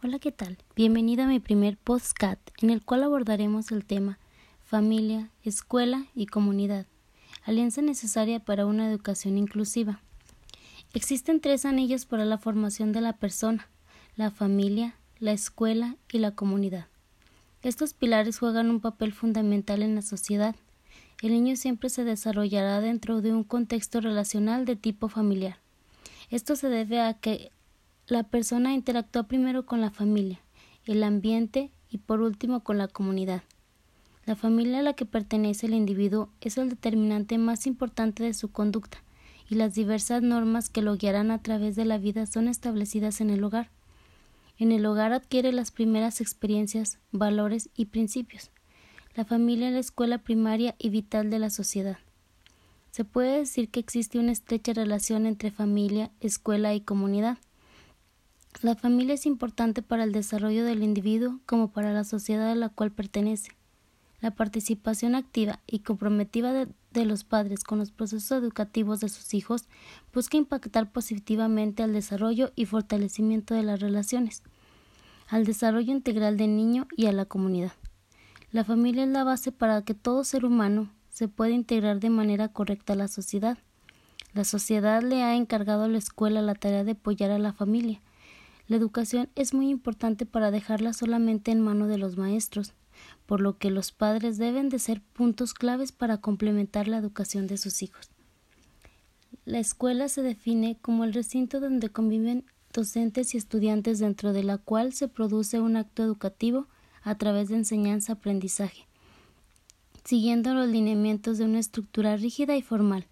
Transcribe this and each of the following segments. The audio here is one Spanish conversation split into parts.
Hola, ¿qué tal? Bienvenido a mi primer podcast en el cual abordaremos el tema familia, escuela y comunidad, alianza necesaria para una educación inclusiva. Existen tres anillos para la formación de la persona, la familia, la escuela y la comunidad. Estos pilares juegan un papel fundamental en la sociedad. El niño siempre se desarrollará dentro de un contexto relacional de tipo familiar. Esto se debe a que la persona interactúa primero con la familia, el ambiente y por último con la comunidad. La familia a la que pertenece el individuo es el determinante más importante de su conducta, y las diversas normas que lo guiarán a través de la vida son establecidas en el hogar. En el hogar adquiere las primeras experiencias, valores y principios. La familia es la escuela primaria y vital de la sociedad. Se puede decir que existe una estrecha relación entre familia, escuela y comunidad. La familia es importante para el desarrollo del individuo como para la sociedad a la cual pertenece. La participación activa y comprometida de, los padres con los procesos educativos de sus hijos busca impactar positivamente al desarrollo y fortalecimiento de las relaciones, al desarrollo integral del niño y a la comunidad. La familia es la base para que todo ser humano se pueda integrar de manera correcta a la sociedad. La sociedad le ha encargado a la escuela la tarea de apoyar a la familia, la educación es muy importante para dejarla solamente en mano de los maestros, por lo que los padres deben de ser puntos claves para complementar la educación de sus hijos. La escuela se define como el recinto donde conviven docentes y estudiantes dentro de la cual se produce un acto educativo a través de enseñanza-aprendizaje, siguiendo los lineamientos de una estructura rígida y formal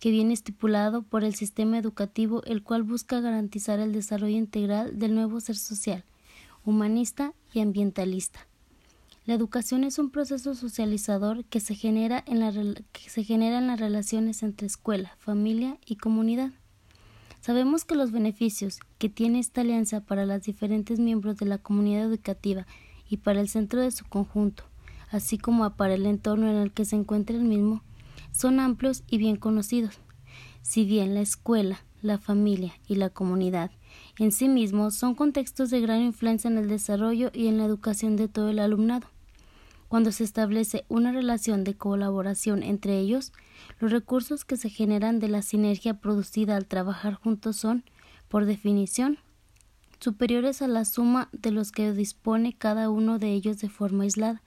que viene estipulado por el sistema educativo, el cual busca garantizar el desarrollo integral del nuevo ser social, humanista y ambientalista. La educación es un proceso socializador que se genera en, la, que se genera en las relaciones entre escuela, familia y comunidad. Sabemos que los beneficios que tiene esta alianza para los diferentes miembros de la comunidad educativa y para el centro de su conjunto, así como para el entorno en el que se encuentra el mismo, son amplios y bien conocidos. Si bien la escuela, la familia y la comunidad en sí mismos son contextos de gran influencia en el desarrollo y en la educación de todo el alumnado. Cuando se establece una relación de colaboración entre ellos, los recursos que se generan de la sinergia producida al trabajar juntos son, por definición, superiores a la suma de los que dispone cada uno de ellos de forma aislada,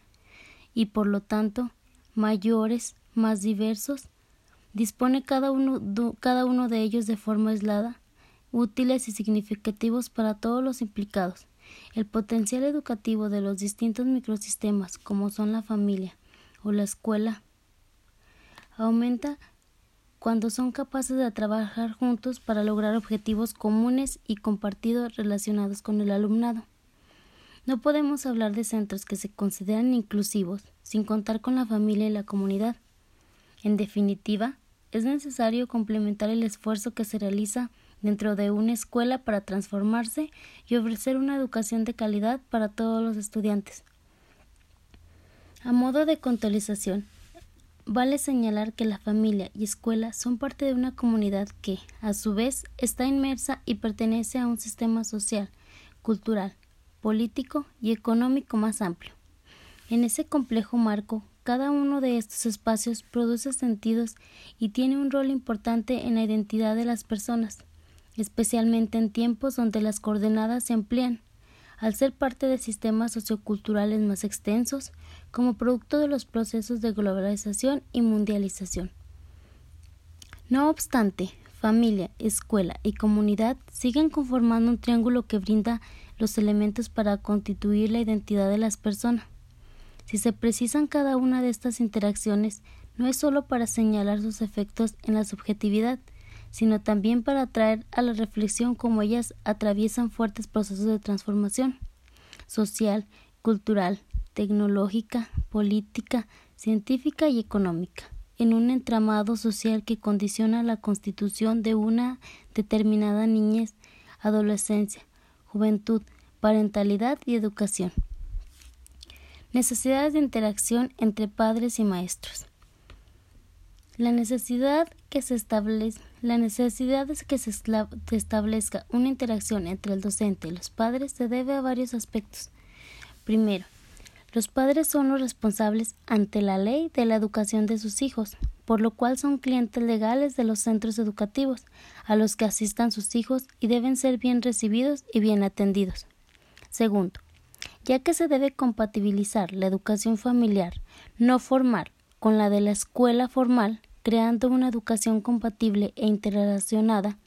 y por lo tanto mayores más diversos, dispone cada uno, cada uno de ellos de forma aislada, útiles y significativos para todos los implicados. El potencial educativo de los distintos microsistemas, como son la familia o la escuela, aumenta cuando son capaces de trabajar juntos para lograr objetivos comunes y compartidos relacionados con el alumnado. No podemos hablar de centros que se consideran inclusivos sin contar con la familia y la comunidad. En definitiva, es necesario complementar el esfuerzo que se realiza dentro de una escuela para transformarse y ofrecer una educación de calidad para todos los estudiantes. A modo de contextualización, vale señalar que la familia y escuela son parte de una comunidad que, a su vez, está inmersa y pertenece a un sistema social, cultural, político y económico más amplio. En ese complejo marco cada uno de estos espacios produce sentidos y tiene un rol importante en la identidad de las personas, especialmente en tiempos donde las coordenadas se emplean, al ser parte de sistemas socioculturales más extensos, como producto de los procesos de globalización y mundialización. No obstante, familia, escuela y comunidad siguen conformando un triángulo que brinda los elementos para constituir la identidad de las personas. Si se precisan cada una de estas interacciones, no es sólo para señalar sus efectos en la subjetividad, sino también para traer a la reflexión cómo ellas atraviesan fuertes procesos de transformación social, cultural, tecnológica, política, científica y económica, en un entramado social que condiciona la constitución de una determinada niñez, adolescencia, juventud, parentalidad y educación. Necesidades de interacción entre padres y maestros. La necesidad que se La necesidad de que se establezca una interacción entre el docente y los padres se debe a varios aspectos. Primero, los padres son los responsables ante la ley de la educación de sus hijos, por lo cual son clientes legales de los centros educativos a los que asistan sus hijos y deben ser bien recibidos y bien atendidos. Segundo, ya que se debe compatibilizar la educación familiar no formal con la de la escuela formal, creando una educación compatible e interrelacionada,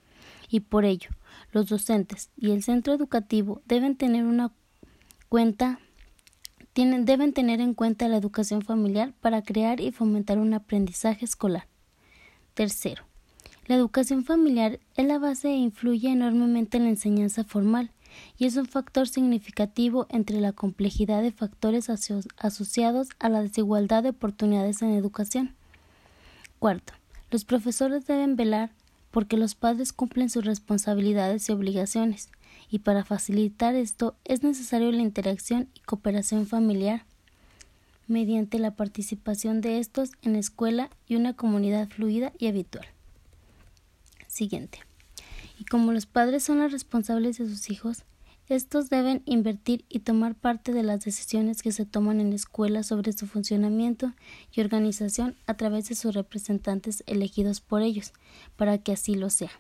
y por ello los docentes y el centro educativo deben tener una cuenta deben tener en cuenta la educación familiar para crear y fomentar un aprendizaje escolar. Tercero, la educación familiar es la base e influye enormemente en la enseñanza formal y es un factor significativo entre la complejidad de factores asociados a la desigualdad de oportunidades en educación. Cuarto, los profesores deben velar porque los padres cumplen sus responsabilidades y obligaciones, y para facilitar esto es necesario la interacción y cooperación familiar mediante la participación de estos en la escuela y una comunidad fluida y habitual. Siguiente. Y como los padres son los responsables de sus hijos, estos deben invertir y tomar parte de las decisiones que se toman en la escuela sobre su funcionamiento y organización a través de sus representantes elegidos por ellos, para que así lo sea.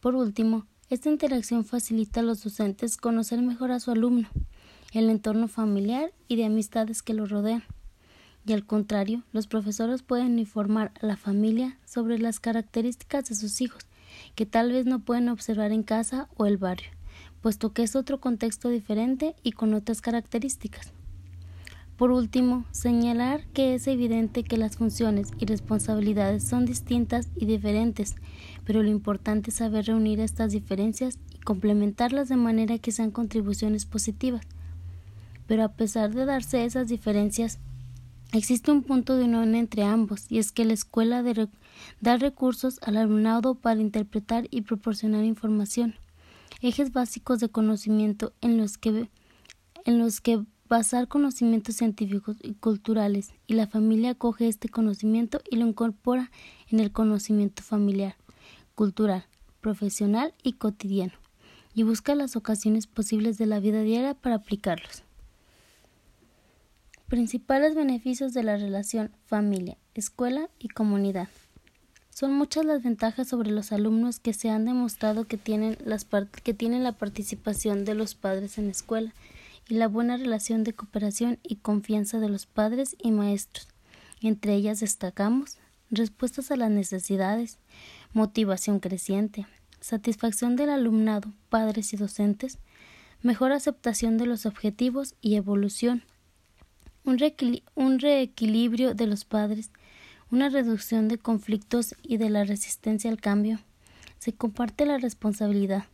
Por último, esta interacción facilita a los docentes conocer mejor a su alumno, el entorno familiar y de amistades que lo rodean. Y al contrario, los profesores pueden informar a la familia sobre las características de sus hijos, que tal vez no pueden observar en casa o el barrio puesto que es otro contexto diferente y con otras características. Por último, señalar que es evidente que las funciones y responsabilidades son distintas y diferentes, pero lo importante es saber reunir estas diferencias y complementarlas de manera que sean contribuciones positivas. Pero a pesar de darse esas diferencias, existe un punto de unión entre ambos, y es que la escuela da recursos al alumnado para interpretar y proporcionar información ejes básicos de conocimiento en los que, en los que basar conocimientos científicos y culturales y la familia coge este conocimiento y lo incorpora en el conocimiento familiar, cultural, profesional y cotidiano, y busca las ocasiones posibles de la vida diaria para aplicarlos. Principales beneficios de la relación familia, escuela y comunidad. Son muchas las ventajas sobre los alumnos que se han demostrado que tienen, las que tienen la participación de los padres en la escuela y la buena relación de cooperación y confianza de los padres y maestros. Entre ellas destacamos respuestas a las necesidades, motivación creciente, satisfacción del alumnado, padres y docentes, mejor aceptación de los objetivos y evolución, un, reequilibrio de los padres, una reducción de conflictos y de la resistencia al cambio. Se comparte la responsabilidad,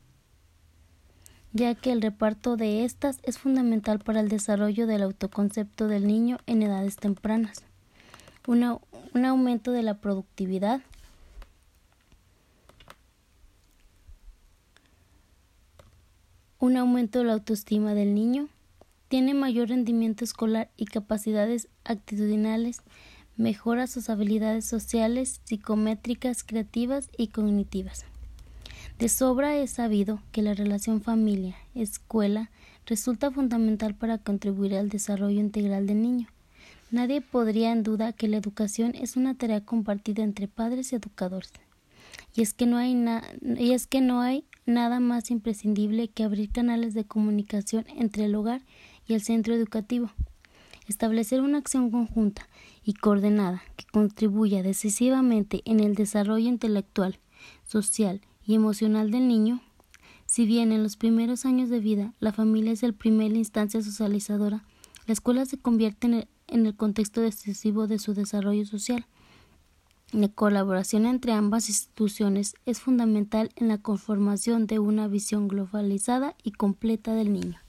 ya que el reparto de estas es fundamental para el desarrollo del autoconcepto del niño en edades tempranas. un aumento de la productividad, un aumento de la autoestima del niño, tiene mayor rendimiento escolar y capacidades actitudinales mejora sus habilidades sociales, psicométricas, creativas y cognitivas. De sobra es sabido que la relación familia-escuela resulta fundamental para contribuir al desarrollo integral del niño. Nadie podría en duda que la educación es una tarea compartida entre padres y educadores. Y es que no hay, y es que no hay nada más imprescindible que abrir canales de comunicación entre el hogar y el centro educativo. Establecer una acción conjunta y coordenada que contribuya decisivamente en el desarrollo intelectual, social y emocional del niño, si bien en los primeros años de vida la familia es el primer instancia socializadora, la escuela se convierte en el, en el contexto decisivo de su desarrollo social. La colaboración entre ambas instituciones es fundamental en la conformación de una visión globalizada y completa del niño.